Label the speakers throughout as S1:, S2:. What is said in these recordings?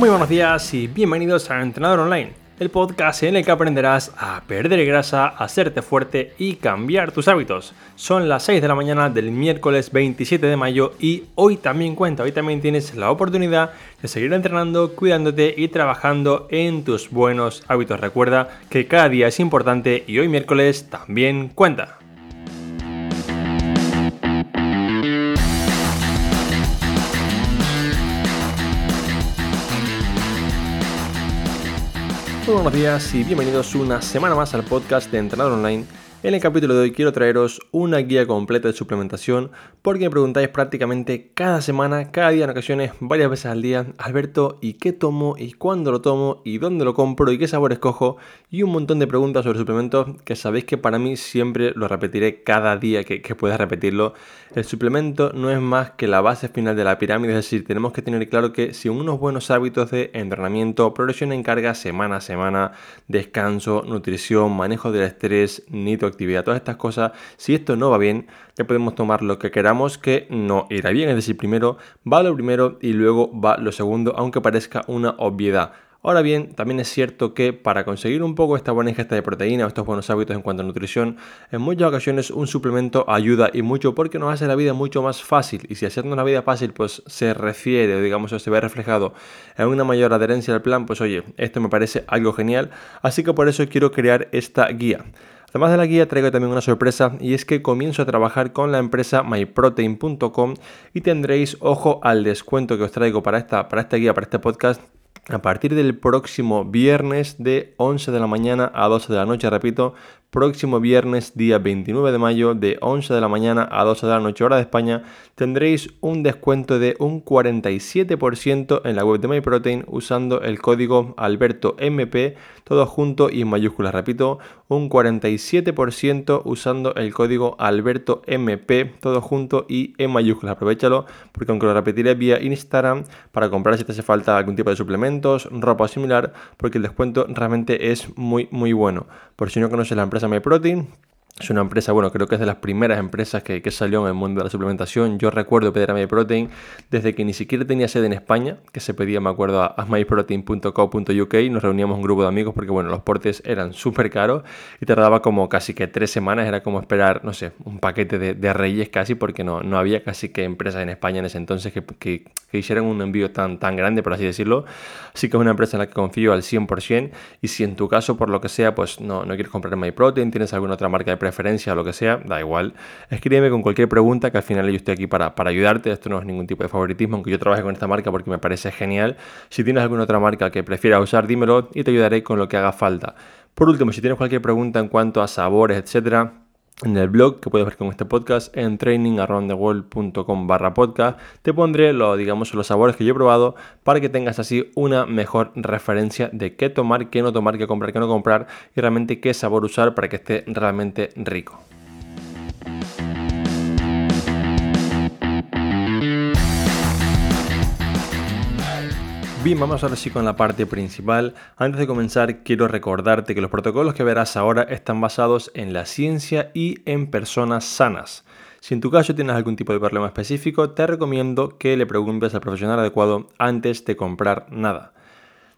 S1: Muy buenos días y bienvenidos a Entrenador Online, el podcast en el que aprenderás a perder grasa, hacerte fuerte y cambiar tus hábitos. Son las 6 de la mañana del miércoles 27 de mayo y hoy también cuenta, hoy también tienes la oportunidad de seguir entrenando, cuidándote y trabajando en tus buenos hábitos. Recuerda que cada día es importante y hoy miércoles también cuenta. Buenos días y bienvenidos una semana más al podcast de Entrenador Online en el capítulo de hoy quiero traeros una guía completa de suplementación porque me preguntáis prácticamente cada semana, cada día en ocasiones, varias veces al día, Alberto, ¿y qué tomo? ¿Y cuándo lo tomo? ¿Y dónde lo compro? ¿Y qué sabor escojo? Y un montón de preguntas sobre suplementos que sabéis que para mí siempre lo repetiré cada día que, pueda repetirlo. El suplemento no es más que la base final de la pirámide, es decir, tenemos que tener claro que si unos buenos hábitos de entrenamiento, progresión en carga semana a semana, descanso, nutrición, manejo del estrés, nitro actividad, todas estas cosas, si esto no va bien, ya podemos tomar lo que queramos que no irá bien. Es decir, primero va lo primero y luego va lo segundo, aunque parezca una obviedad. Ahora bien, también es cierto que para conseguir un poco esta buena ingesta de proteína o estos buenos hábitos en cuanto a nutrición, en muchas ocasiones un suplemento ayuda y mucho porque nos hace la vida mucho más fácil. Y si hacernos la vida fácil pues se refiere digamos o se ve reflejado en una mayor adherencia al plan, pues oye, esto me parece algo genial. Así que por eso quiero crear esta guía. Además de la guía traigo también una sorpresa y es que comienzo a trabajar con la empresa myprotein.com y tendréis ojo al descuento que os traigo para esta, para esta guía, para este podcast a partir del próximo viernes de 11 de la mañana a 12 de la noche, repito, próximo viernes día 29 de mayo de 11 de la mañana a 12 de la noche hora de España tendréis un descuento de un 47% en la web de MyProtein usando el código AlbertoMP todo junto y en mayúsculas, repito, un 47% usando el código AlbertoMP todo junto y en mayúsculas, aprovechalo porque aunque lo repetiré vía Instagram para comprar si te hace falta algún tipo de suplementos, ropa similar, porque el descuento realmente es muy muy bueno. Por si no conoces la empresa MyProtein. Es una empresa, bueno, creo que es de las primeras empresas que, salió en el mundo de la suplementación. Yo recuerdo pedir a MyProtein desde que ni siquiera tenía sede en España, que se pedía, me acuerdo, a, myprotein.co.uk. Nos reuníamos un grupo de amigos porque, bueno, los portes eran súper caros y tardaba como casi que tres semanas. Era como esperar, no sé, un paquete de, reyes casi, porque no, no había casi que empresas en España en ese entonces que, que, hicieran un envío tan, tan grande, por así decirlo. Así que es una empresa en la que confío al 100%. Y si en tu caso, por lo que sea, pues no, no quieres comprar MyProtein, tienes alguna otra marca de preferencia o lo que sea, da igual. Escríbeme con cualquier pregunta que al final yo estoy aquí para, para ayudarte. Esto no es ningún tipo de favoritismo, aunque yo trabaje con esta marca porque me parece genial. Si tienes alguna otra marca que prefieras usar, dímelo y te ayudaré con lo que haga falta. Por último, si tienes cualquier pregunta en cuanto a sabores, etcétera, en el blog que puedes ver con este podcast en trainingaroundtheworld.com barra podcast te pondré lo, digamos, los sabores que yo he probado para que tengas así una mejor referencia de qué tomar, qué no tomar, qué comprar, qué no comprar y realmente qué sabor usar para que esté realmente rico. Vamos ahora sí con la parte principal. Antes de comenzar, quiero recordarte que los protocolos que verás ahora están basados en la ciencia y en personas sanas. Si en tu caso tienes algún tipo de problema específico, te recomiendo que le preguntes al profesional adecuado antes de comprar nada.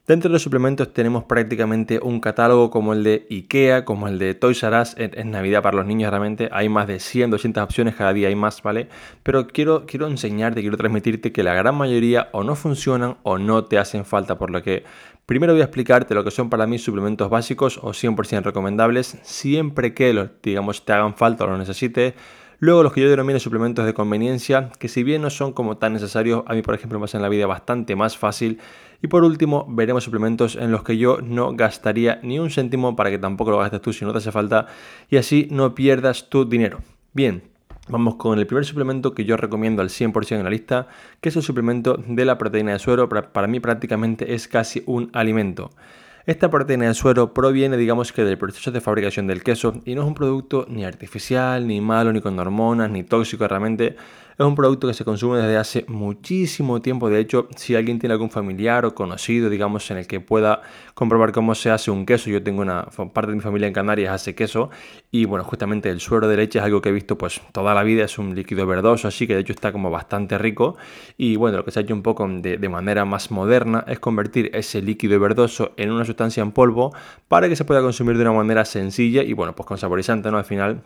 S1: Dentro de los suplementos tenemos prácticamente un catálogo como el de IKEA, como el de Toys R Us, en, Navidad para los niños realmente. Hay más de 100, 200 opciones, cada día hay más, ¿vale? Pero quiero, quiero enseñarte, quiero transmitirte que la gran mayoría o no funcionan o no te hacen falta, por lo que primero voy a explicarte lo que son para mí suplementos básicos o 100% recomendables, siempre que los, digamos, te hagan falta o los necesites Luego los que yo denomino suplementos de conveniencia, que si bien no son como tan necesarios, a mí por ejemplo me hacen la vida bastante más fácil. Y por último veremos suplementos en los que yo no gastaría ni un céntimo para que tampoco lo gastes tú si no te hace falta y así no pierdas tu dinero. Bien, Vamos con el primer suplemento que yo recomiendo al 100% en la lista, que es el suplemento de la proteína de suero. Para mí prácticamente es casi un alimento. Esta proteína de suero proviene, digamos que, del proceso de fabricación del queso y no es un producto ni artificial, ni malo, ni con hormonas, ni tóxico realmente. Es un producto que se consume desde hace muchísimo tiempo. De hecho, si alguien tiene algún familiar o conocido, digamos, en el que pueda comprobar cómo se hace un queso, yo tengo una parte de mi familia en Canarias hace queso y bueno, justamente el suero de leche es algo que he visto pues toda la vida, es un líquido verdoso así que de hecho está como bastante rico y bueno, lo que se ha hecho un poco de, de manera más moderna es convertir ese líquido verdoso en una sustancia en polvo para que se pueda consumir de una manera sencilla y bueno, pues con saborizante, ¿no? Al final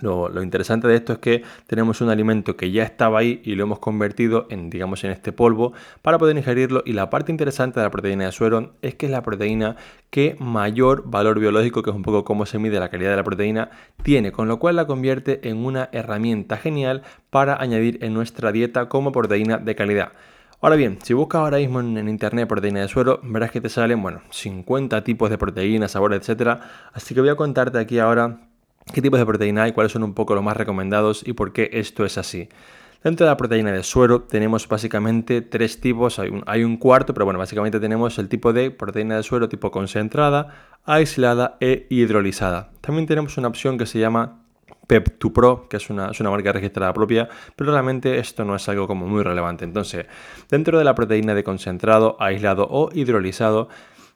S1: lo, interesante de esto es que tenemos un alimento que ya estaba ahí y lo hemos convertido en, digamos, en este polvo para poder ingerirlo. Y la parte interesante de la proteína de suero es que es la proteína que mayor valor biológico, que es un poco cómo se mide la calidad de la proteína, tiene, con lo cual la convierte en una herramienta genial para añadir en nuestra dieta como proteína de calidad. Ahora bien, si buscas ahora mismo en, internet proteína de suero, verás que te salen, bueno, 50 tipos de proteínas, sabores, etc. Así que voy a contarte aquí ahora qué tipos de proteína hay, cuáles son un poco los más recomendados y por qué esto es así. Dentro de la proteína de suero tenemos básicamente tres tipos, hay un, cuarto, pero bueno, básicamente tenemos el tipo de proteína de suero tipo concentrada, aislada e hidrolizada. También tenemos una opción que se llama Pep2Pro, que es una, es una, marca registrada propia, pero realmente esto no es algo como muy relevante. Entonces, dentro de la proteína de concentrado, aislado o hidrolizado,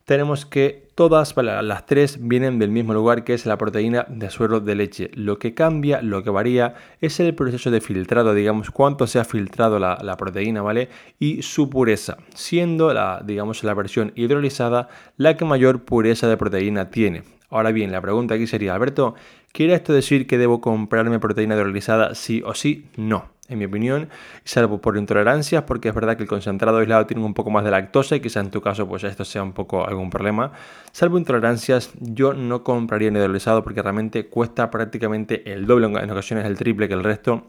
S1: tenemos que todas las tres vienen del mismo lugar que es la proteína de suero de leche. Lo que cambia, lo que varía es el proceso de filtrado, digamos, cuánto se ha filtrado la, proteína, ¿vale? Y su pureza, siendo la, digamos, la versión hidrolizada la que mayor pureza de proteína tiene. Ahora bien, la pregunta aquí sería, Alberto, ¿quiere esto decir que debo comprarme proteína hidrolizada sí o sí? No en mi opinión, salvo por intolerancias, porque es verdad que el concentrado aislado tiene un poco más de lactosa y quizá en tu caso pues esto sea un poco algún problema. Salvo intolerancias, yo no compraría hidrolizado porque realmente cuesta prácticamente el doble, en ocasiones el triple que el resto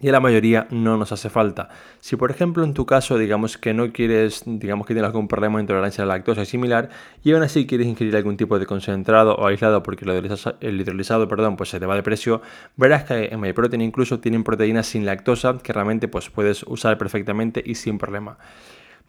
S1: y a la mayoría no nos hace falta. Si por ejemplo en tu caso digamos que no quieres, digamos que tienes algún problema de intolerancia a la lactosa similar y aún así quieres ingerir algún tipo de concentrado o aislado porque el hidrolizado perdón, pues se te va de precio, verás que en MyProtein incluso tienen proteínas sin lactosa que realmente pues puedes usar perfectamente y sin problema.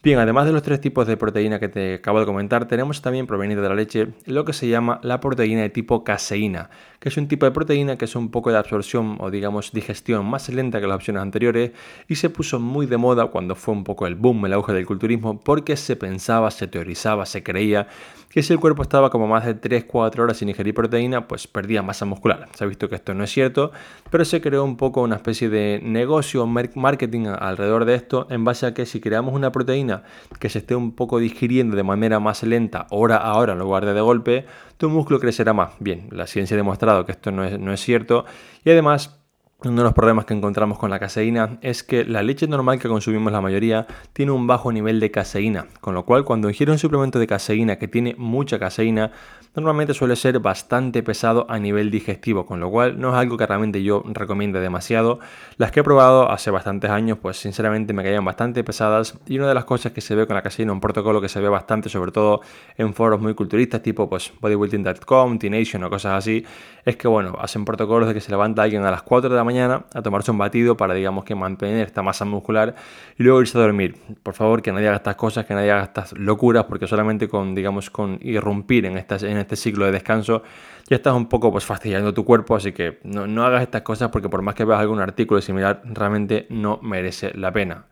S1: Bien, además de los tres tipos de proteína que te acabo de comentar, tenemos también proveniente de la leche lo que se llama la proteína de tipo caseína, que es un tipo de proteína que es un poco de absorción o digamos digestión más lenta que las opciones anteriores y se puso muy de moda cuando fue un poco el boom, el auge del culturismo, porque se pensaba, se teorizaba, se creía que si el cuerpo estaba como más de 3-4 horas sin ingerir proteína, pues perdía masa muscular. Se ha visto que esto no es cierto, pero se creó un poco una especie de negocio, marketing alrededor de esto, en base a que si creamos una proteína que se esté un poco digiriendo de manera más lenta, hora a hora en lugar de de golpe, tu músculo crecerá más. Bien, la ciencia ha demostrado que esto no es, no es cierto y además uno de los problemas que encontramos con la caseína es que la leche normal que consumimos la mayoría tiene un bajo nivel de caseína, con lo cual cuando ingiere un suplemento de caseína que tiene mucha caseína, normalmente suele ser bastante pesado a nivel digestivo, con lo cual no es algo que realmente yo recomiende demasiado. Las que he probado hace bastantes años, pues sinceramente me caían bastante pesadas y una de las cosas que se ve con la caseína, un protocolo que se ve bastante, sobre todo en foros muy culturistas tipo pues bodybuilding.com, T-Nation o cosas así, es que bueno, hacen protocolos de que se levanta alguien a las 4 de la mañana a tomarse un batido para, digamos, que mantener esta masa muscular y luego irse a dormir. Por favor, que nadie haga estas cosas, que nadie haga estas locuras, porque solamente con, digamos, con irrumpir en, en este ciclo de descanso ya estás un poco pues fastidiando tu cuerpo, así que no, no hagas estas cosas porque por más que veas algún artículo similar, realmente no merece la pena.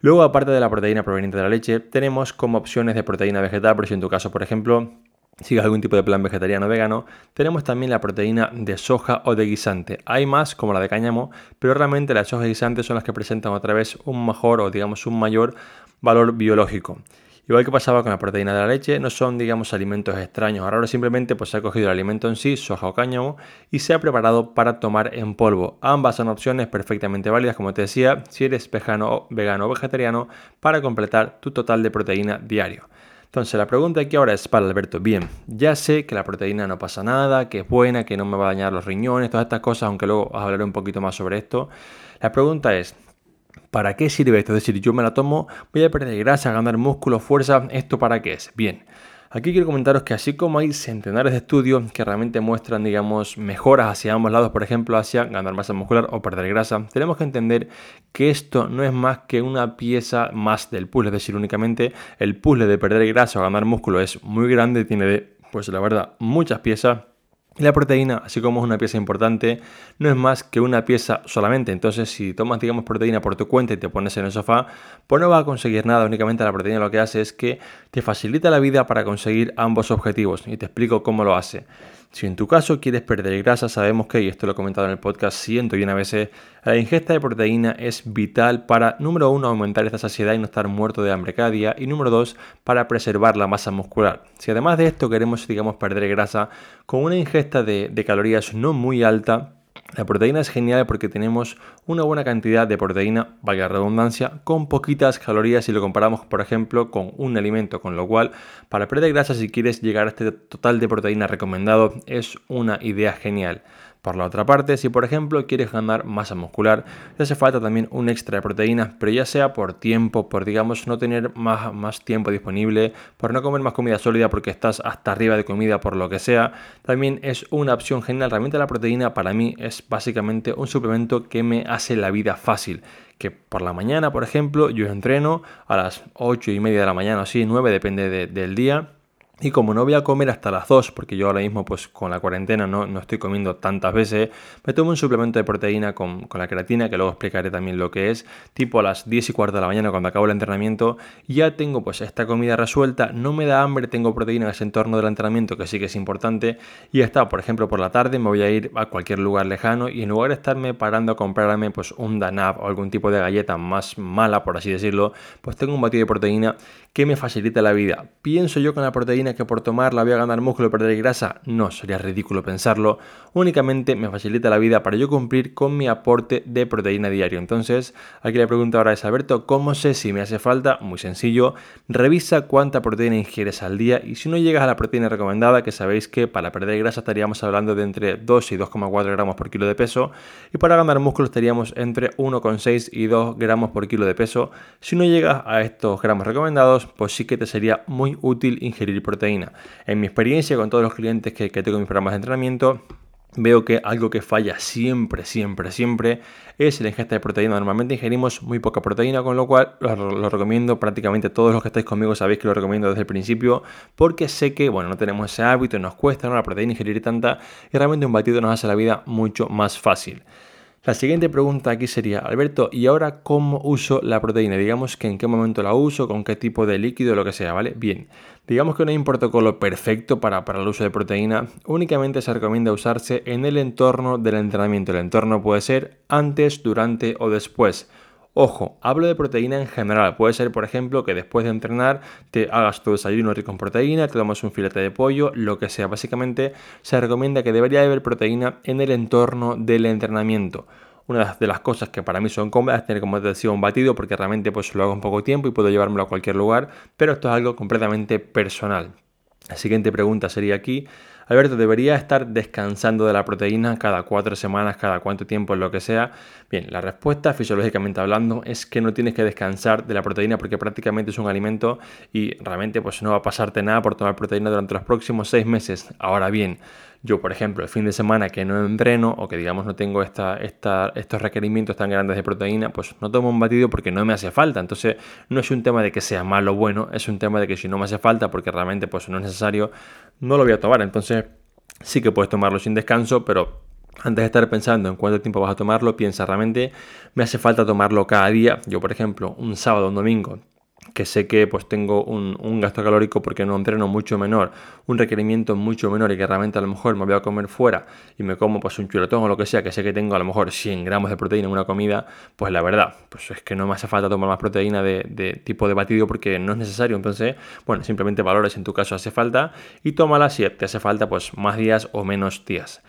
S1: Luego, aparte de la proteína proveniente de la leche, tenemos como opciones de proteína vegetal, pero si en tu caso, por ejemplo, sigas algún tipo de plan vegetariano o vegano, tenemos también la proteína de soja o de guisante. Hay más, como la de cáñamo, pero realmente las soja y guisantes son las que presentan otra vez un mejor o digamos un mayor valor biológico. Igual que pasaba con la proteína de la leche, no son, digamos, alimentos extraños. Ahora simplemente pues, se ha cogido el alimento en sí, soja o cáñamo, y se ha preparado para tomar en polvo. Ambas son opciones perfectamente válidas, como te decía, si eres vegano, vegano o vegetariano, para completar tu total de proteína diario. Entonces la pregunta aquí ahora es para Alberto, bien, ya sé que la proteína no pasa nada, que es buena, que no me va a dañar los riñones, todas estas cosas, aunque luego hablaré un poquito más sobre esto. La pregunta es, ¿para qué sirve esto? Es decir, yo me la tomo, voy a perder grasa, ganar músculo, fuerza, ¿esto para qué es? Bien. Aquí quiero comentaros que así como hay centenares de estudios que realmente muestran, digamos, mejoras hacia ambos lados, por ejemplo, hacia ganar masa muscular o perder grasa, tenemos que entender que esto no es más que una pieza más del puzzle, es decir, únicamente el puzzle de perder grasa o ganar músculo es muy grande, tiene de, pues la verdad, muchas piezas Y la proteína, así como es una pieza importante, no es más que una pieza solamente. Entonces, si tomas, digamos, proteína por tu cuenta y te pones en el sofá, pues no vas a conseguir nada. Únicamente la proteína lo que hace es que te facilita la vida para conseguir ambos objetivos. Y te explico cómo lo hace. Si en tu caso quieres perder grasa, sabemos que, y esto lo he comentado en el podcast ciento y una veces, la ingesta de proteína es vital para, número uno, aumentar esta saciedad y no estar muerto de hambre cada día, y número dos, para preservar la masa muscular. Si además de esto queremos, digamos, perder grasa con una ingesta de, de calorías no muy alta, la proteína es genial porque tenemos una buena cantidad de proteína, valga la redundancia, con poquitas calorías si lo comparamos, por ejemplo, con un alimento, con lo cual para perder grasa si quieres llegar a este total de proteína recomendado es una idea genial. Por la otra parte, si por ejemplo quieres ganar masa muscular, te hace falta también un extra de proteínas, pero ya sea por tiempo, por digamos no tener más, más tiempo disponible, por no comer más comida sólida porque estás hasta arriba de comida por lo que sea, también es una opción genial. Realmente la proteína para mí es básicamente un suplemento que me hace la vida fácil que por la mañana, por ejemplo, yo entreno a las 8 y media de la mañana o así, 9, depende del día y como no voy a comer hasta las 2, porque yo ahora mismo pues con la cuarentena no, no estoy comiendo tantas veces, me tomo un suplemento de proteína con, con, la creatina, que luego explicaré también lo que es, tipo a las 10 y cuarto de la mañana cuando acabo el entrenamiento, ya tengo pues esta comida resuelta, no me da hambre, tengo proteína en ese entorno del entrenamiento, que sí que es importante, y está, por ejemplo, por la tarde me voy a ir a cualquier lugar lejano y en lugar de estarme parando a comprarme pues un Danab o algún tipo de galleta más mala, por así decirlo, pues tengo un batido de proteína que me facilita la vida. Pienso yo con la proteína que por tomarla voy a ganar músculo y perder grasa. No, sería ridículo pensarlo. Únicamente me facilita la vida para yo cumplir con mi aporte de proteína diario. Entonces, aquí la pregunta ahora es, Alberto, ¿cómo sé si me hace falta? Muy sencillo. Revisa cuánta proteína ingieres al día y si no llegas a la proteína recomendada, que sabéis que para perder grasa estaríamos hablando de entre 2 y 2,4 gramos por kilo de peso y para ganar músculo estaríamos entre 1,6 y 2 gramos por kilo de peso. Si no llegas a estos gramos recomendados, pues sí que te sería muy útil ingerir proteína. En mi experiencia con todos los clientes que, tengo en mis programas de entrenamiento, veo que algo que falla siempre, siempre, siempre es la ingesta de proteína. Normalmente ingerimos muy poca proteína, con lo cual lo, recomiendo prácticamente todos los que estáis conmigo sabéis que lo recomiendo desde el principio, porque sé que, bueno, no tenemos ese hábito, nos cuesta ¿no? la proteína ingerir tanta y realmente un batido nos hace la vida mucho más fácil. La siguiente pregunta aquí sería, Alberto, ¿y ahora cómo uso la proteína? Digamos que en qué momento la uso, con qué tipo de líquido, lo que sea, ¿vale? Bien, digamos que no hay un protocolo perfecto para, para el uso de proteína, únicamente se recomienda usarse en el entorno del entrenamiento. El entorno puede ser antes, durante o después. Ojo, hablo de proteína en general. Puede ser, por ejemplo, que después de entrenar te hagas tu desayuno rico en proteína, te tomas un filete de pollo, lo que sea. Básicamente se recomienda que debería haber proteína en el entorno del entrenamiento. Una de las cosas que para mí son cómodas es tener, como te decía, un batido porque realmente pues lo hago en poco tiempo y puedo llevármelo a cualquier lugar, pero esto es algo completamente personal. La siguiente pregunta sería aquí, Alberto, ¿debería estar descansando de la proteína cada cuatro semanas, cada cuánto tiempo, lo que sea? Bien, la respuesta, fisiológicamente hablando, es que no tienes que descansar de la proteína porque prácticamente es un alimento y realmente pues no va a pasarte nada por tomar proteína durante los próximos seis meses. Ahora bien, yo, por ejemplo, el fin de semana que no entreno o que digamos no tengo estos requerimientos tan grandes de proteína, pues no tomo un batido porque no me hace falta. Entonces, no es un tema de que sea malo o bueno, es un tema de que si no me hace falta porque realmente pues no es necesario, no lo voy a tomar. Entonces, sí que puedes tomarlo sin descanso, pero antes de estar pensando en cuánto tiempo vas a tomarlo, piensa realmente, me hace falta tomarlo cada día. Yo, por ejemplo, un sábado, un domingo, que sé que pues tengo un, gasto calórico porque no entreno mucho menor, un requerimiento mucho menor y que realmente a lo mejor me voy a comer fuera y me como pues un chuletón o lo que sea, que sé que tengo a lo mejor 100 gramos de proteína en una comida, pues la verdad, pues es que no me hace falta tomar más proteína de, de tipo de batido porque no es necesario, entonces, bueno, simplemente valores en tu caso hace falta y tómala si te hace falta pues más días o menos días.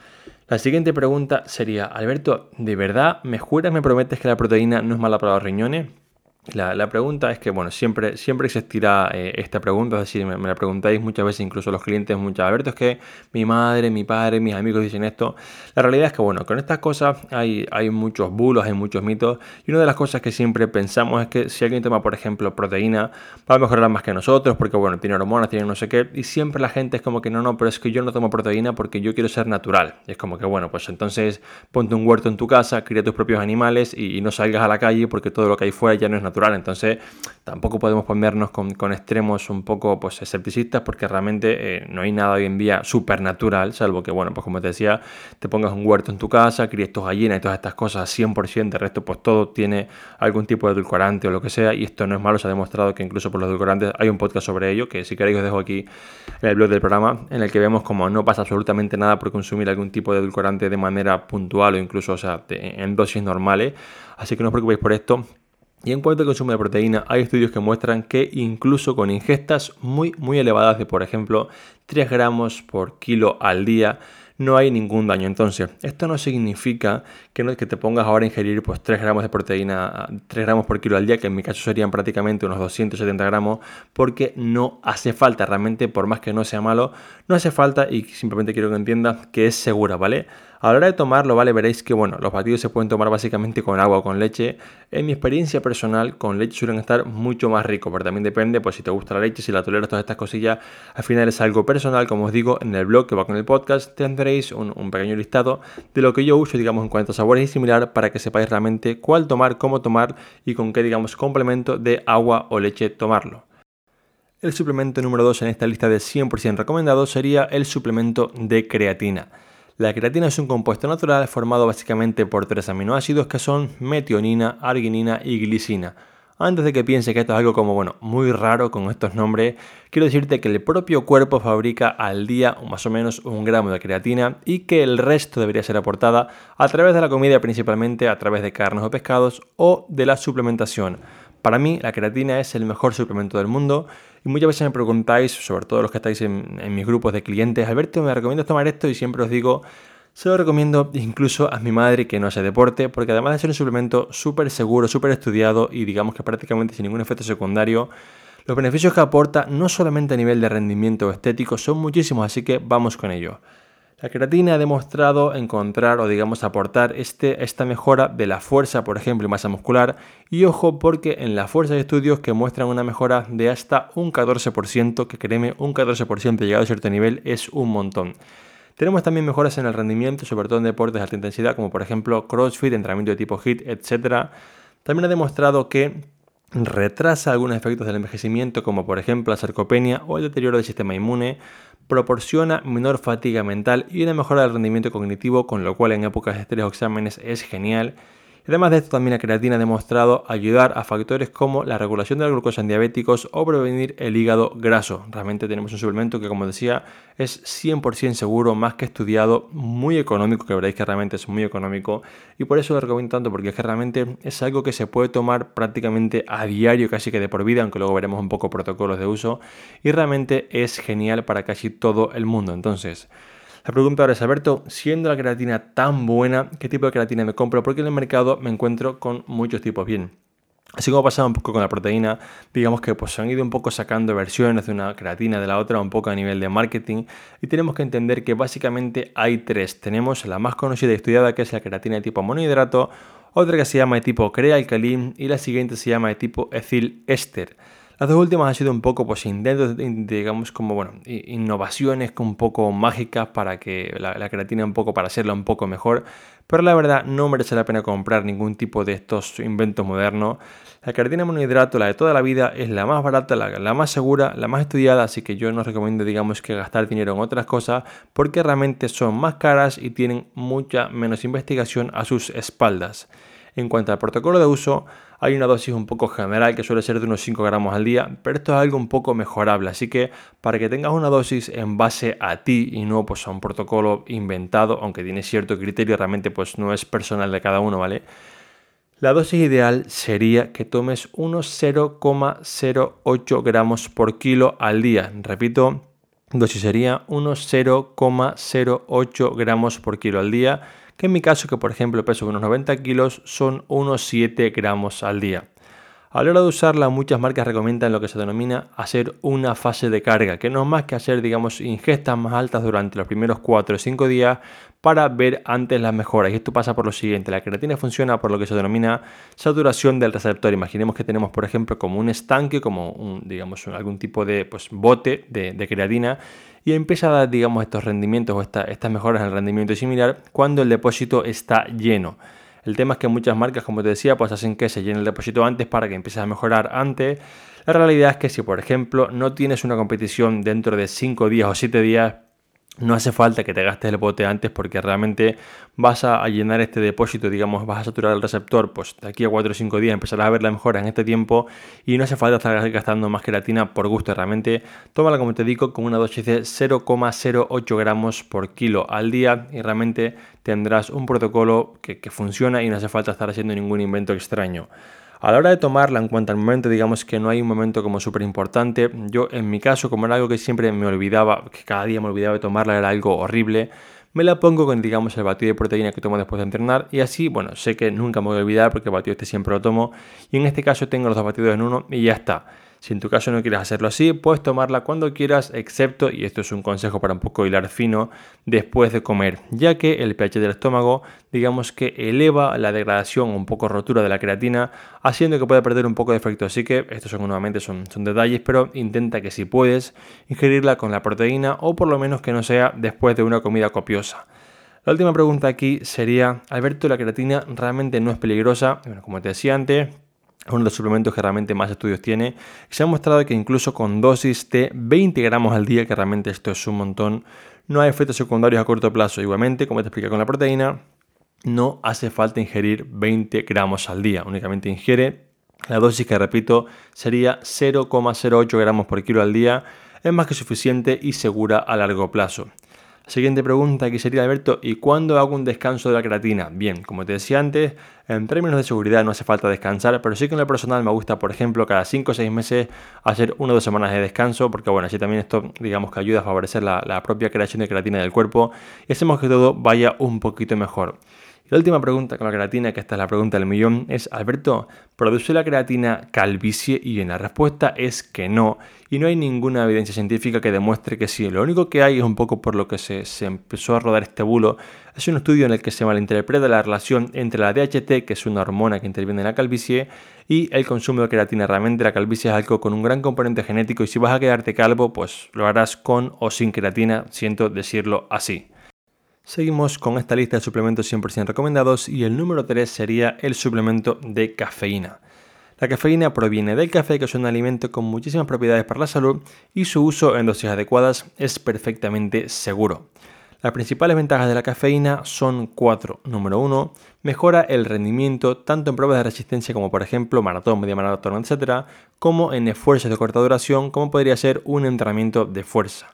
S1: La siguiente pregunta sería, Alberto, ¿de verdad me juras, me prometes que la proteína no es mala para los riñones? La, pregunta es que, bueno, siempre, siempre existirá eh, esta pregunta, es decir, me, la preguntáis muchas veces, incluso los clientes, muchas Alberto, es que mi madre, mi padre, mis amigos dicen esto. La realidad es que, bueno, con estas cosas hay, hay muchos bulos, hay muchos mitos, y una de las cosas que siempre pensamos es que si alguien toma, por ejemplo, proteína, va a mejorar más que nosotros, porque, bueno, tiene hormonas, tiene no sé qué, y siempre la gente es como que no, no, pero es que yo no tomo proteína porque yo quiero ser natural. Y es como que, bueno, pues entonces ponte un huerto en tu casa, cría tus propios animales y, y no salgas a la calle porque todo lo que hay fuera ya no es natural Entonces, tampoco podemos ponernos con, extremos un poco pues, escepticistas porque realmente eh, no hay nada hoy en día supernatural, salvo que, bueno, pues como te decía, te pongas un huerto en tu casa, críes tus gallinas y todas estas cosas 100%, de resto, pues todo tiene algún tipo de edulcorante o lo que sea, y esto no es malo, se ha demostrado que incluso por los edulcorantes hay un podcast sobre ello, que si queréis os dejo aquí en el blog del programa, en el que vemos como no pasa absolutamente nada por consumir algún tipo de edulcorante de manera puntual o incluso, o sea, en dosis normales, así que no os preocupéis por esto, y en cuanto al consumo de proteína, hay estudios que muestran que incluso con ingestas muy, muy elevadas de, por ejemplo, 3 gramos por kilo al día, no hay ningún daño. Entonces, esto no significa que, no, que te pongas ahora a ingerir pues, 3 gramos de proteína, 3 gramos por kilo al día, que en mi caso serían prácticamente unos 270 gramos, porque no hace falta, realmente, por más que no sea malo, no hace falta y simplemente quiero que entiendas que es segura, ¿vale? A la hora de tomarlo, ¿vale? Veréis que, bueno, los batidos se pueden tomar básicamente con agua o con leche. En mi experiencia personal, con leche suelen estar mucho más ricos, pero también depende, pues si te gusta la leche, si la toleras, todas estas cosillas. Al final es algo personal, como os digo, en el blog que va con el podcast tendréis un, pequeño listado de lo que yo uso, digamos, en cuanto a sabores y similar, para que sepáis realmente cuál tomar, cómo tomar y con qué, digamos, complemento de agua o leche tomarlo. El suplemento número 2 en esta lista de 100% recomendados sería el suplemento de creatina. La creatina es un compuesto natural formado básicamente por tres aminoácidos que son metionina, arginina y glicina. Antes de que piense que esto es algo como, bueno, muy raro con estos nombres, quiero decirte que el propio cuerpo fabrica al día más o menos un gramo de creatina y que el resto debería ser aportada a través de la comida, principalmente a través de carnes o pescados o de la suplementación. Para mí, la creatina es el mejor suplemento del mundo y muchas veces me preguntáis, sobre todo los que estáis en, mis grupos de clientes, Alberto, ¿me recomiendas tomar esto? Y siempre os digo, se lo recomiendo incluso a mi madre que no hace deporte, porque además de ser un suplemento súper seguro, súper estudiado y digamos que prácticamente sin ningún efecto secundario, los beneficios que aporta no solamente a nivel de rendimiento estético son muchísimos, así que vamos con ello. La creatina ha demostrado encontrar o digamos aportar este, esta mejora de la fuerza, por ejemplo, y masa muscular. Y ojo porque en la fuerza hay estudios que muestran una mejora de hasta un 14%, que créeme, un 14% llegado a cierto nivel es un montón. Tenemos también mejoras en el rendimiento, sobre todo en deportes de alta intensidad, como por ejemplo CrossFit, entrenamiento de tipo HIIT, etc. También ha demostrado que retrasa algunos efectos del envejecimiento, como por ejemplo la sarcopenia o el deterioro del sistema inmune, proporciona menor fatiga mental y una mejora del rendimiento cognitivo, con lo cual en épocas de estrés o exámenes es genial Además de esto, también la creatina ha demostrado ayudar a factores como la regulación de la glucosa en diabéticos o prevenir el hígado graso. Realmente tenemos un suplemento que, como decía, es 100% seguro, más que estudiado, muy económico, que veréis que realmente es muy económico. Y por eso lo recomiendo tanto, porque es que realmente es algo que se puede tomar prácticamente a diario, casi que de por vida, aunque luego veremos un poco protocolos de uso. Y realmente es genial para casi todo el mundo. Entonces, la pregunta ahora es, Alberto, siendo la creatina tan buena, ¿qué tipo de creatina me compro? Porque en el mercado me encuentro con muchos tipos. Bien, Así como ha pasado un poco con la proteína, digamos que pues se han ido un poco sacando versiones de una creatina de la otra, un poco a nivel de marketing, y tenemos que entender que básicamente hay tres. Tenemos la más conocida y estudiada que es la creatina de tipo monohidrato, otra que se llama de tipo crea alcalín y la siguiente se llama de tipo etil éster. Las dos últimas han sido un poco pues, intentos, digamos, como bueno, innovaciones un poco mágicas para que la, creatina un poco, para hacerla un poco mejor, pero la verdad no merece la pena comprar ningún tipo de estos inventos modernos. La creatina monohidrato, la de toda la vida, es la más barata, la, la más segura, la más estudiada, así que yo no recomiendo, digamos, que gastar dinero en otras cosas, porque realmente son más caras y tienen mucha menos investigación a sus espaldas. En cuanto al protocolo de uso, hay una dosis un poco general que suele ser de unos 5 gramos al día, pero esto es algo un poco mejorable. Así que para que tengas una dosis en base a ti y no pues, a un protocolo inventado, aunque tiene cierto criterio, realmente pues no es personal de cada uno, ¿vale? La dosis ideal sería que tomes unos 0,08 gramos por kilo al día. Repito, dosis sería unos 0,08 gramos por kilo al día que en mi caso, que por ejemplo peso unos 90 kilos, son unos 7 gramos al día. A la hora de usarla, muchas marcas recomiendan lo que se denomina hacer una fase de carga, que no es más que hacer, digamos, ingestas más altas durante los primeros 4 o 5 días para ver antes las mejoras. Y esto pasa por lo siguiente, la creatina funciona por lo que se denomina saturación del receptor. Imaginemos que tenemos, por ejemplo, como un estanque, como un, digamos, algún tipo de pues, bote de, de creatina y empieza a dar, digamos, estos rendimientos o estas mejoras en el rendimiento similar cuando el depósito está lleno. El tema es que muchas marcas, como te decía, pues hacen que se llene el depósito antes para que empieces a mejorar antes. La realidad es que si, por ejemplo, no tienes una competición dentro de 5 días o 7 días, no hace falta que te gastes el bote antes porque realmente vas a llenar este depósito, digamos, vas a saturar el receptor, pues de aquí a 4 o 5 días empezarás a ver la mejora en este tiempo y no hace falta estar gastando más queratina por gusto, realmente tómala como te digo con una dosis de 0,08 gramos por kilo al día y realmente tendrás un protocolo que, que funciona y no hace falta estar haciendo ningún invento extraño. A la hora de tomarla, en cuanto al momento, digamos que no hay un momento como súper importante. Yo, en mi caso, como era algo que siempre me olvidaba, que cada día me olvidaba de tomarla, era algo horrible, me la pongo con, digamos, el batido de proteína que tomo después de entrenar y así, bueno, sé que nunca me voy a olvidar porque el batido este siempre lo tomo y en este caso tengo los dos batidos en uno y ya está. Si en tu caso no quieres hacerlo así, puedes tomarla cuando quieras, excepto, y esto es un consejo para un poco hilar fino, después de comer, ya que el pH del estómago, digamos que eleva la degradación o un poco rotura de la creatina, haciendo que pueda perder un poco de efecto. Así que estos son nuevamente son, son detalles, pero intenta que si puedes ingerirla con la proteína o por lo menos que no sea después de una comida copiosa. La última pregunta aquí sería, Alberto, ¿la creatina realmente no es peligrosa? Bueno, como te decía antes, uno de los suplementos que realmente más estudios tiene. Se ha mostrado que incluso con dosis de 20 gramos al día, que realmente esto es un montón, no hay efectos secundarios a corto plazo. Igualmente, como te expliqué con la proteína, no hace falta ingerir 20 gramos al día. Únicamente ingiere la dosis que, repito, sería 0,08 gramos por kilo al día. Es más que suficiente y segura a largo plazo. Siguiente pregunta aquí sería, Alberto, ¿y cuándo hago un descanso de la creatina? Bien, como te decía antes, en términos de seguridad no hace falta descansar, pero sí que en lo personal me gusta, por ejemplo, cada 5 o 6 meses hacer 1 o 2 semanas de descanso, porque bueno, así también esto, digamos que ayuda a favorecer la, la propia creación de creatina del cuerpo y hacemos que todo vaya un poquito mejor. La última pregunta con la creatina, que esta es la pregunta del millón, es, Alberto, ¿produce la creatina calvicie? Y en la respuesta es que no, y no hay ninguna evidencia científica que demuestre que sí. Lo único que hay es un poco por lo que se, se empezó a rodar este bulo, es un estudio en el que se malinterpreta la relación entre la DHT, que es una hormona que interviene en la calvicie, y el consumo de creatina. Realmente la calvicie es algo con un gran componente genético y si vas a quedarte calvo, pues lo harás con o sin creatina, siento decirlo así. Seguimos con esta lista de suplementos 100% recomendados y el número 3 sería el suplemento de cafeína. La cafeína proviene del café, que es un alimento con muchísimas propiedades para la salud y su uso en dosis adecuadas es perfectamente seguro. Las principales ventajas de la cafeína son cuatro. Número 1, mejora el rendimiento tanto en pruebas de resistencia como por ejemplo maratón, media maratón, etc., como en esfuerzos de corta duración como podría ser un entrenamiento de fuerza.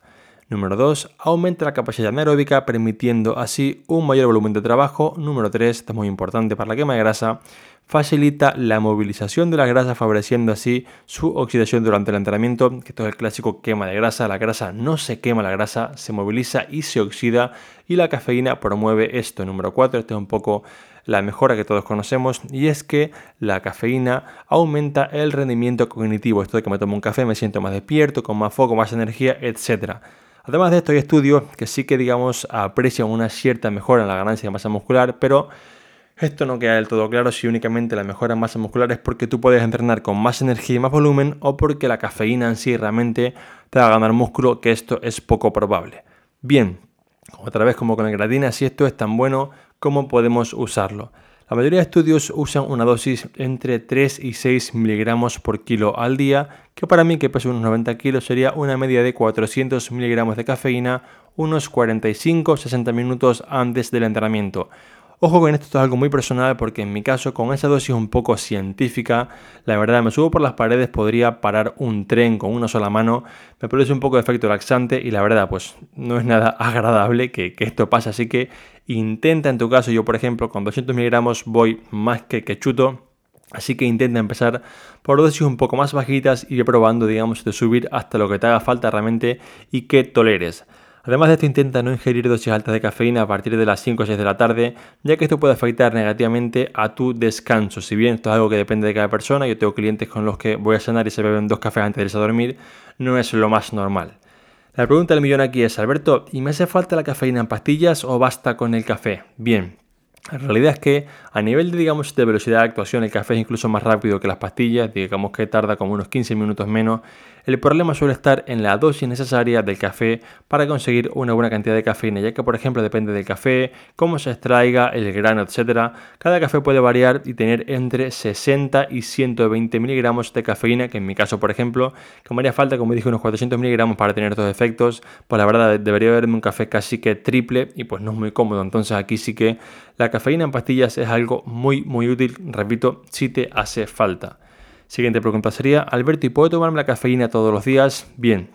S1: Número 2. Aumenta la capacidad anaeróbica permitiendo así un mayor volumen de trabajo. Número 3. Esto es muy importante para la quema de grasa. Facilita la movilización de la grasa favoreciendo así su oxidación durante el entrenamiento, que esto es el clásico quema de grasa. La grasa no se quema, la grasa se moviliza y se oxida y la cafeína promueve esto. Número 4. Esto es un poco la mejora que todos conocemos y es que la cafeína aumenta el rendimiento cognitivo. Esto de que me tomo un café me siento más despierto, con más foco, más energía, etcétera. Además de esto, hay estudios que sí que, digamos, aprecian una cierta mejora en la ganancia de masa muscular, pero esto no queda del todo claro si únicamente la mejora en masa muscular es porque tú puedes entrenar con más energía y más volumen o porque la cafeína en sí realmente te va a ganar músculo, que esto es poco probable. Bien, otra vez como con la creatina, si esto es tan bueno, ¿cómo podemos usarlo? La mayoría de estudios usan una dosis entre 3 y 6 miligramos por kilo al día, que para mí que peso unos 90 kilos sería una media de 400 miligramos de cafeína unos 45-60 minutos antes del entrenamiento. Ojo con esto, esto es algo muy personal porque en mi caso con esa dosis un poco científica, la verdad me subo por las paredes, podría parar un tren con una sola mano, me produce un poco de efecto laxante y la verdad pues no es nada agradable que, esto pase, así que intenta en tu caso, yo por ejemplo con 200 miligramos voy más que, que chuto, Así que intenta empezar por dosis un poco más bajitas y ir probando, digamos, de subir hasta lo que te haga falta realmente y que toleres. Además de esto, intenta no ingerir dosis altas de cafeína a partir de las 5 o 6 de la tarde, ya que esto puede afectar negativamente a tu descanso. Si bien esto es algo que depende de cada persona, yo tengo clientes con los que voy a cenar y se beben dos cafés antes de irse a dormir, no es lo más normal. La pregunta del millón aquí es, Alberto, ¿y me hace falta la cafeína en pastillas o basta con el café? Bien, la realidad es que a nivel de, digamos, de velocidad de actuación el café es incluso más rápido que las pastillas, digamos que tarda como unos 15 minutos menos El problema suele estar en la dosis necesaria del café para conseguir una buena cantidad de cafeína, ya que por ejemplo depende del café, cómo se extraiga, el grano, etc. Cada café puede variar y tener entre 60 y 120 miligramos de cafeína, que en mi caso por ejemplo, que me haría falta como dije unos 400 miligramos para tener estos efectos, pues la verdad debería haberme un café casi que triple y pues no es muy cómodo, entonces aquí sí que la cafeína en pastillas es algo muy muy útil, repito, si te hace falta. Siguiente pregunta sería, Alberto, ¿y puedo tomarme la cafeína todos los días? Bien,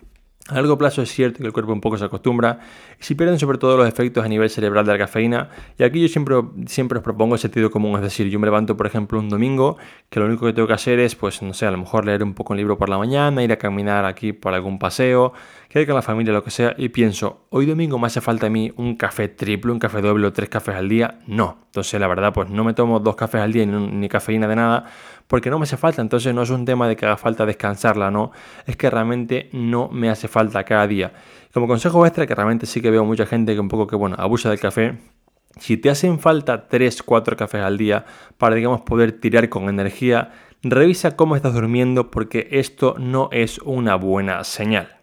S1: a largo plazo es cierto que el cuerpo un poco se acostumbra y si pierden sobre todo los efectos a nivel cerebral de la cafeína. Y aquí yo siempre, siempre os propongo el sentido común, es decir, yo me levanto por ejemplo un domingo que lo único que tengo que hacer es, pues no sé, a lo mejor leer un poco un libro por la mañana, ir a caminar aquí por algún paseo, quedar con la familia, lo que sea, y pienso, hoy domingo me hace falta a mí un café triple, un café doble o tres cafés al día. No, entonces la verdad pues no me tomo dos cafés al día ni, ni cafeína de nada porque no me hace falta. Entonces no es un tema de que haga falta descansarla, no. Es que realmente no me hace falta cada día. Como consejo extra, que realmente sí que veo mucha gente que un poco que, bueno, abusa del café. Si te hacen falta 3, 4 cafés al día para, digamos, poder tirar con energía, revisa cómo estás durmiendo porque esto no es una buena señal.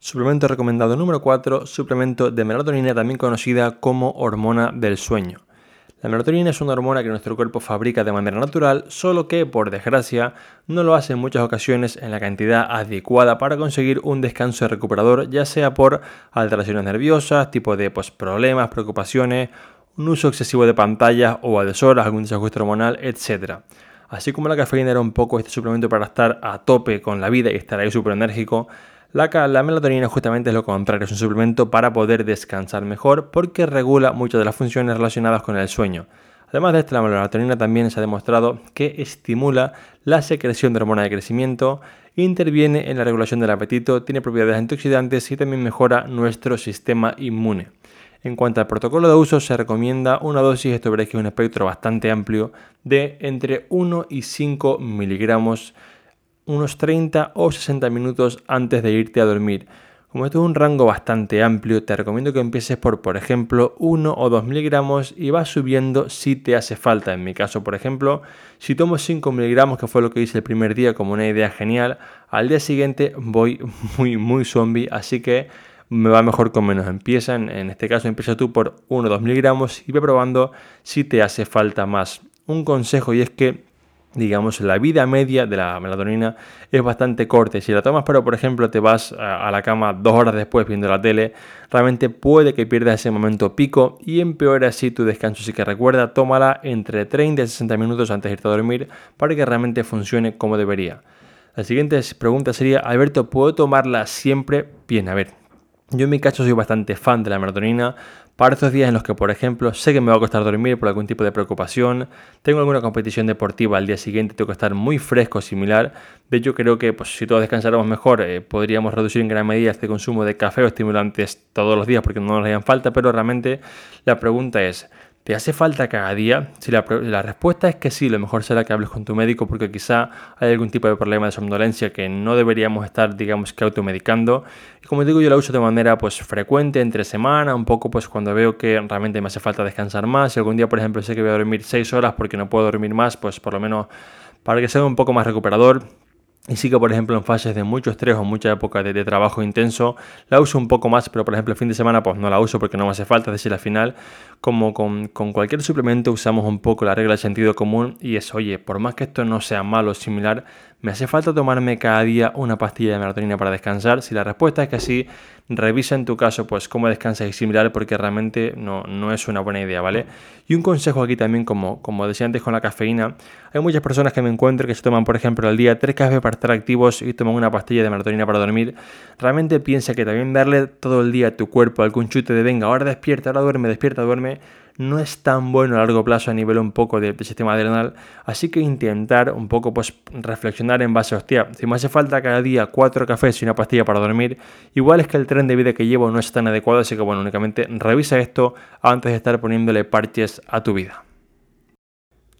S1: Suplemento recomendado número 4, suplemento de melatonina también conocida como hormona del sueño. La melatonina es una hormona que nuestro cuerpo fabrica de manera natural, solo que, por desgracia, no lo hace en muchas ocasiones en la cantidad adecuada para conseguir un descanso recuperador, ya sea por alteraciones nerviosas, tipo de pues, problemas, preocupaciones, un uso excesivo de pantallas o adhesoras, algún desajuste hormonal, etc. Así como la cafeína era un poco este suplemento para estar a tope con la vida y estar ahí súper enérgico, la, melatonina justamente es lo contrario, es un suplemento para poder descansar mejor porque regula muchas de las funciones relacionadas con el sueño. Además de esto, la melatonina también se ha demostrado que estimula la secreción de hormona de crecimiento, interviene en la regulación del apetito, tiene propiedades antioxidantes y también mejora nuestro sistema inmune. En cuanto al protocolo de uso, se recomienda una dosis, esto veréis que es un espectro bastante amplio, de entre 1 y 5 miligramos unos 30 o 60 minutos antes de irte a dormir. Como esto es un rango bastante amplio, te recomiendo que empieces por, por ejemplo, 1 o 2 miligramos y vas subiendo si te hace falta. En mi caso, por ejemplo, si tomo 5 miligramos, que fue lo que hice el primer día como una idea genial, al día siguiente voy muy, muy zombie, así que me va mejor con menos. Empieza, en este caso, empieza tú por 1 o 2 miligramos y ve probando si te hace falta más. Un consejo y es que digamos, la vida media de la melatonina es bastante corta. Si la tomas, pero por ejemplo te vas a la cama dos horas después viendo la tele, realmente puede que pierdas ese momento pico y empeore así tu descanso. Así que recuerda, tómala entre 30 y 60 minutos antes de irte a dormir para que realmente funcione como debería. La siguiente pregunta sería, Alberto, ¿puedo tomarla siempre? Bien, a ver, yo en mi caso soy bastante fan de la melatonina para estos días en los que, por ejemplo, sé que me va a costar dormir por algún tipo de preocupación, tengo alguna competición deportiva al día siguiente, tengo que estar muy fresco, similar. De hecho, creo que pues, si todos descansáramos mejor, eh, podríamos reducir en gran medida este consumo de café o estimulantes todos los días porque no nos hayan falta, pero realmente la pregunta es, ¿Te hace falta cada día? Si la, respuesta es que sí, lo mejor será que hables con tu médico porque quizá hay algún tipo de problema de somnolencia que no deberíamos estar, digamos, que automedicando. Y como digo, yo la uso de manera pues frecuente, entre semana, un poco pues cuando veo que realmente me hace falta descansar más. Si algún día, por ejemplo, sé que voy a dormir 6 horas porque no puedo dormir más, pues por lo menos para que sea un poco más recuperador, y sí que, por ejemplo, en fases de mucho estrés o mucha época de, trabajo intenso, la uso un poco más, pero por ejemplo, el fin de semana, pues no la uso porque no me hace falta. Es decir, al final, como con, cualquier suplemento, usamos un poco la regla del sentido común y es, oye, por más que esto no sea malo similar, ¿Me hace falta tomarme cada día una pastilla de melatonina para descansar? Si la respuesta es que sí, revisa en tu caso pues cómo descansas y similar porque realmente no, no es una buena idea, ¿vale? Y un consejo aquí también, como, como decía antes con la cafeína, hay muchas personas que me encuentro que se toman, por ejemplo, al día tres cafés para estar activos y toman una pastilla de melatonina para dormir. Realmente piensa que también darle todo el día a tu cuerpo algún chute de venga, ahora despierta, ahora duerme, despierta, duerme, no es tan bueno a largo plazo a nivel un poco del sistema adrenal, así que intentar un poco pues reflexionar en base, hostia, si me hace falta cada día cuatro cafés y una pastilla para dormir, igual es que el tren de vida que llevo no es tan adecuado, así que bueno, únicamente revisa esto antes de estar poniéndole parches a tu vida.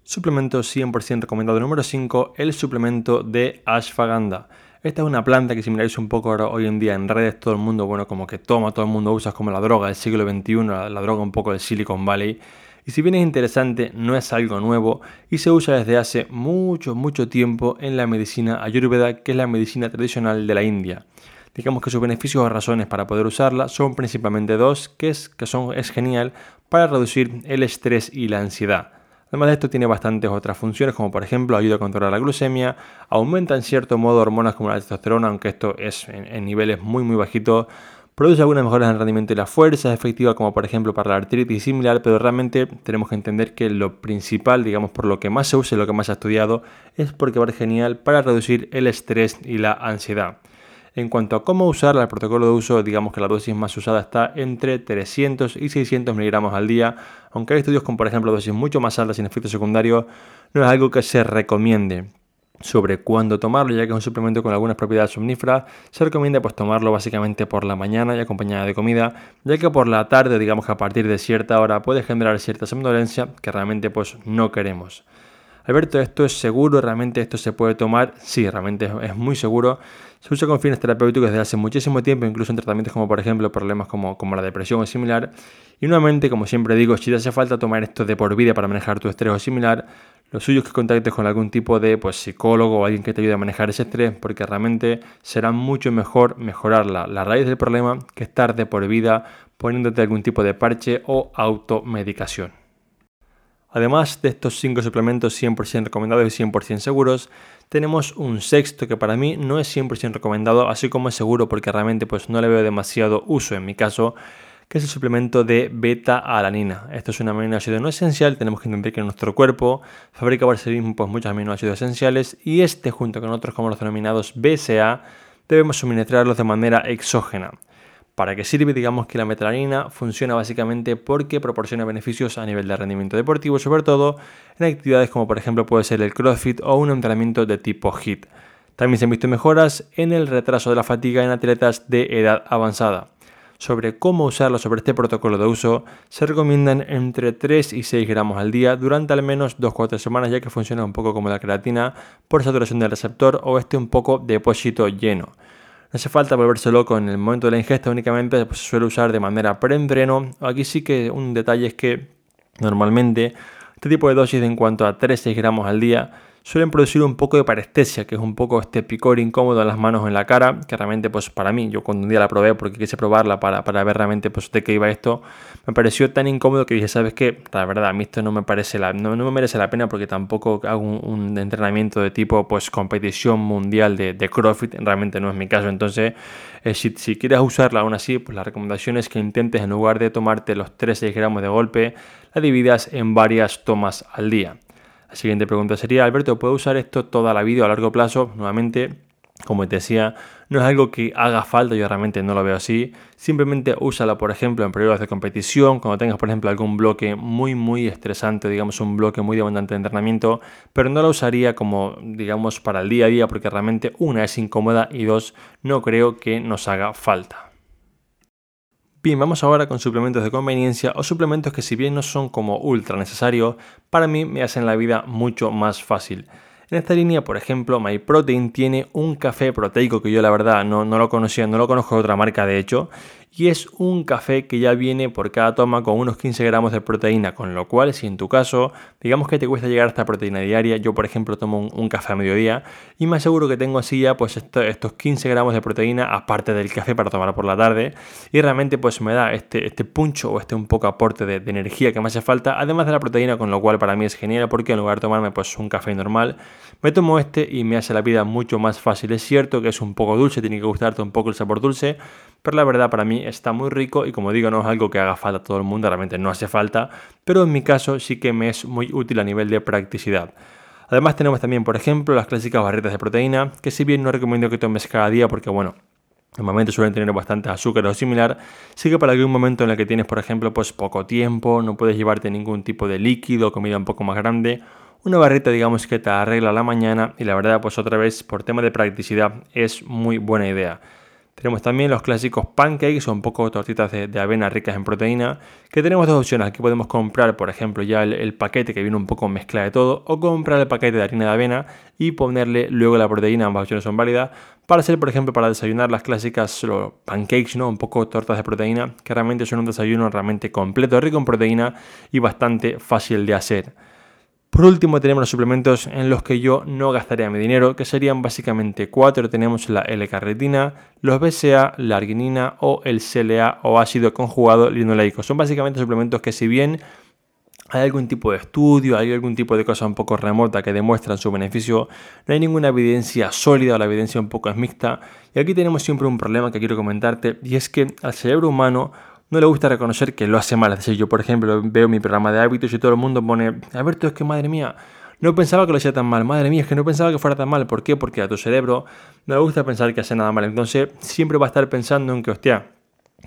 S1: Suplemento 100% recomendado número 5, el suplemento de ashwagandha. Esta es una planta que si miráis un poco ahora, hoy en día en redes, todo el mundo, bueno, como que toma, todo el mundo usa como la droga del siglo XXI, la, droga un poco del Silicon Valley. Y si bien es interesante, no es algo nuevo y se usa desde hace mucho, mucho tiempo en la medicina ayurveda, que es la medicina tradicional de la India. Digamos que sus beneficios o razones para poder usarla son principalmente dos, que es que son, es genial para reducir el estrés y la ansiedad. Además de esto tiene bastantes otras funciones, como por ejemplo ayuda a controlar la glucemia, aumenta en cierto modo hormonas como la testosterona, aunque esto es en, niveles muy muy bajitos, produce algunas mejoras en el rendimiento y la fuerza, es efectiva como por ejemplo para la artritis y similar, pero realmente tenemos que entender que lo principal, digamos por lo que más se usa y lo que más se ha estudiado, es porque va a ser genial para reducir el estrés y la ansiedad. En cuanto a cómo usarla, el protocolo de uso, digamos que la dosis más usada está entre 300 y 600 miligramos al día, aunque hay estudios con, por ejemplo, dosis mucho más altas sin efectos secundarios, no es algo que se recomiende sobre cuándo tomarlo, ya que es un suplemento con algunas propiedades somníferas, se recomienda pues tomarlo básicamente por la mañana y acompañada de comida, ya que por la tarde, digamos que a partir de cierta hora puede generar cierta somnolencia que realmente pues no queremos. Alberto, ¿esto es seguro? ¿Realmente esto se puede tomar? Sí, realmente es muy seguro. Se usa con fines terapéuticos desde hace muchísimo tiempo, incluso en tratamientos como por ejemplo problemas como, como la depresión o similar. Y nuevamente, como siempre digo, si te hace falta tomar esto de por vida para manejar tu estrés o similar, lo suyo es que contactes con algún tipo de pues, psicólogo o alguien que te ayude a manejar ese estrés, porque realmente será mucho mejor mejorar la, la raíz del problema que estar de por vida poniéndote algún tipo de parche o automedicación. Además de estos 5 suplementos 100% recomendados y 100% seguros, tenemos un sexto que para mí no es 100% recomendado, así como es seguro porque realmente pues no le veo demasiado uso en mi caso, que es el suplemento de beta-alanina. Esto es un aminoácido no esencial, tenemos que entender que nuestro cuerpo fabrica por sí mismo pues, muchos aminoácidos esenciales y este junto con otros como los denominados BCA debemos suministrarlos de manera exógena. ¿Para qué sirve? Digamos que la metalanina funciona básicamente porque proporciona beneficios a nivel de rendimiento deportivo, sobre todo en actividades como por ejemplo puede ser el CrossFit o un entrenamiento de tipo HIIT. También se han visto mejoras en el retraso de la fatiga en atletas de edad avanzada. Sobre cómo usarlo sobre este protocolo de uso, se recomiendan entre 3 y 6 gramos al día durante al menos 2-4 semanas, ya que funciona un poco como la creatina por saturación del receptor o este un poco depósito lleno. No hace falta volverse loco en el momento de la ingesta, únicamente se suele usar de manera pre-entreno. Aquí sí que un detalle es que normalmente este tipo de dosis de en cuanto a 3-6 gramos al día suelen producir un poco de parestesia, que es un poco este picor incómodo en las manos o en la cara, que realmente pues para mí, yo cuando un día la probé porque quise probarla para, para ver realmente pues de qué iba esto, me pareció tan incómodo que dije, ¿sabes qué? La verdad, a mí esto no me parece la, no, me merece la pena porque tampoco hago un, entrenamiento de tipo pues competición mundial de, de CrossFit, realmente no es mi caso, entonces eh, si, si, quieres usarla aún así, pues la recomendación es que intentes en lugar de tomarte los 3-6 gramos de golpe, la dividas en varias tomas al día. La siguiente pregunta sería, Alberto, ¿puedo usar esto toda la vida a largo plazo? Nuevamente, como te decía, no es algo que haga falta, yo realmente no lo veo así. Simplemente úsala, por ejemplo, en periodos de competición, cuando tengas, por ejemplo, algún bloque muy, muy estresante, digamos, un bloque muy demandante de entrenamiento, pero no la usaría como, digamos, para el día a día, porque realmente, una, es incómoda y dos, no creo que nos haga falta. Bien, vamos ahora con suplementos de conveniencia o suplementos que si bien no son como ultra necesarios, para mí me hacen la vida mucho más fácil. En esta línea, por ejemplo, MyProtein tiene un café proteico que yo la verdad no, no lo conocía, no lo conozco de otra marca de hecho, y es un café que ya viene por cada toma con unos 15 gramos de proteína, con lo cual si en tu caso, digamos que te cuesta llegar a esta proteína diaria, yo por ejemplo tomo un, café a mediodía y me aseguro que tengo así ya pues estos 15 gramos de proteína aparte del café para tomar por la tarde y realmente pues me da este, este puncho o este un poco aporte de, de energía que me hace falta, además de la proteína, con lo cual para mí es genial porque en lugar de tomarme pues un café normal, me tomo este y me hace la vida mucho más fácil. Es cierto que es un poco dulce, tiene que gustarte un poco el sabor dulce, pero la verdad para mí está muy rico y como digo no es algo que haga falta a todo el mundo, realmente no hace falta, pero en mi caso sí que me es muy útil a nivel de practicidad. Además tenemos también por ejemplo las clásicas barritas de proteína, que si bien no recomiendo que tomes cada día porque bueno, Normalmente suelen tener bastante azúcar o similar, sí que para algún momento en el que tienes, por ejemplo, pues poco tiempo, no puedes llevarte ningún tipo de líquido, comida un poco más grande, una barrita digamos que te arregla la mañana y la verdad pues otra vez por tema de practicidad es muy buena idea. Tenemos también los clásicos pancakes o un poco tortitas de, avena ricas en proteína, que tenemos dos opciones. Aquí podemos comprar, por ejemplo, ya el, paquete que viene un poco mezcla de todo, o comprar el paquete de harina de avena y ponerle luego la proteína, ambas opciones son válidas, para hacer, por ejemplo, para desayunar las clásicas pancakes, ¿no? Un poco tortas de proteína, que realmente son un desayuno realmente completo, rico en proteína y bastante fácil de hacer. Por último tenemos los suplementos en los que yo no gastaría mi dinero, que serían básicamente cuatro. Tenemos la L-carnitina, los BCA, la arginina o el CLA o ácido conjugado linoleico. Son básicamente suplementos que si bien hay algún tipo de estudio, hay algún tipo de cosa un poco remota que demuestran su beneficio, no hay ninguna evidencia sólida, la evidencia un poco es mixta. Y aquí tenemos siempre un problema que quiero comentarte y es que al cerebro humano no le gusta reconocer que lo hace mal. Es decir, yo, por ejemplo, veo mi programa de hábitos y todo el mundo pone, Alberto, es que madre mía, no pensaba que lo hacía tan mal. Madre mía, es que no pensaba que fuera tan mal. ¿Por qué? Porque a tu cerebro no le gusta pensar que hace nada mal. Entonces, siempre va a estar pensando en que, hostia,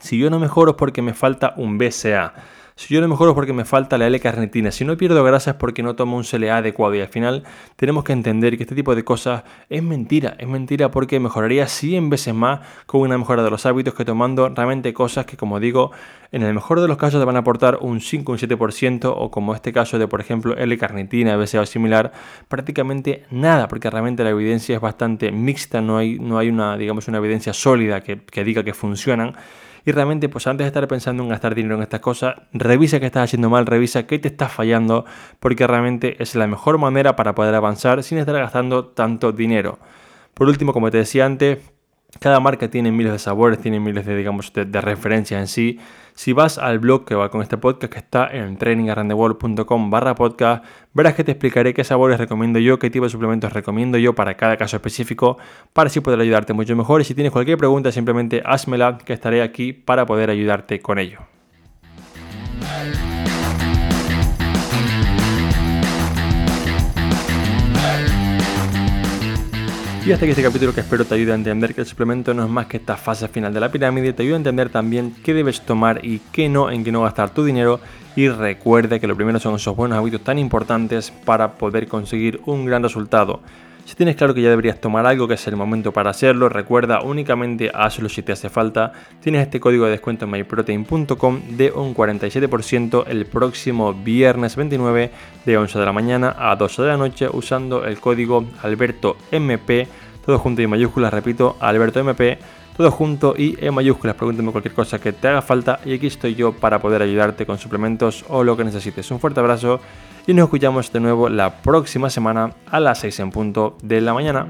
S1: si yo no mejoro es porque me falta un BCA. Si yo no mejoro es porque me falta la L-carnitina. Si no pierdo grasa es porque no tomo un CLA adecuado. Y al final tenemos que entender que este tipo de cosas es mentira. Es mentira porque mejoraría 100 veces más con una mejora de los hábitos que tomando realmente cosas que, como digo, en el mejor de los casos te van a aportar un 5 un 7% o como este caso de, por ejemplo, L-carnitina, BCA o similar, prácticamente nada. Porque realmente la evidencia es bastante mixta. No hay, no hay una, digamos, una evidencia sólida que diga que funcionan. Y realmente, pues antes de estar pensando en gastar dinero en estas cosas, revisa qué estás haciendo mal, revisa qué te está fallando, porque realmente es la mejor manera para poder avanzar sin estar gastando tanto dinero. Por último, como te decía antes, cada marca tiene miles de sabores, tiene miles de, digamos, de, referencias en sí. Si vas al blog que va con este podcast, que está en trainingarandeworld.com barra podcast, verás que te explicaré qué sabores recomiendo yo, qué tipo de suplementos recomiendo yo para cada caso específico, para así poder ayudarte mucho mejor. Y si tienes cualquier pregunta, simplemente házmela, que estaré aquí para poder ayudarte con ello. Y hasta aquí este capítulo que espero te ayude a entender que el suplemento no es más que esta fase final de la pirámide, te ayuda a entender también qué debes tomar y qué no, en qué no gastar tu dinero y recuerda que lo primero son esos buenos hábitos tan importantes para poder conseguir un gran resultado. Si tienes claro que ya deberías tomar algo, que es el momento para hacerlo, recuerda únicamente hazlo si te hace falta. Tienes este código de descuento en myprotein.com de un 47% el próximo viernes 29 de 11 de la mañana a 12 de la noche usando el código AlbertoMP, todo junto y mayúsculas, repito, AlbertoMP, todo junto y en mayúsculas. Pregúntame cualquier cosa que te haga falta y aquí estoy yo para poder ayudarte con suplementos o lo que necesites. Un fuerte abrazo y nos escuchamos de nuevo la próxima semana a las 6 en punto de la mañana.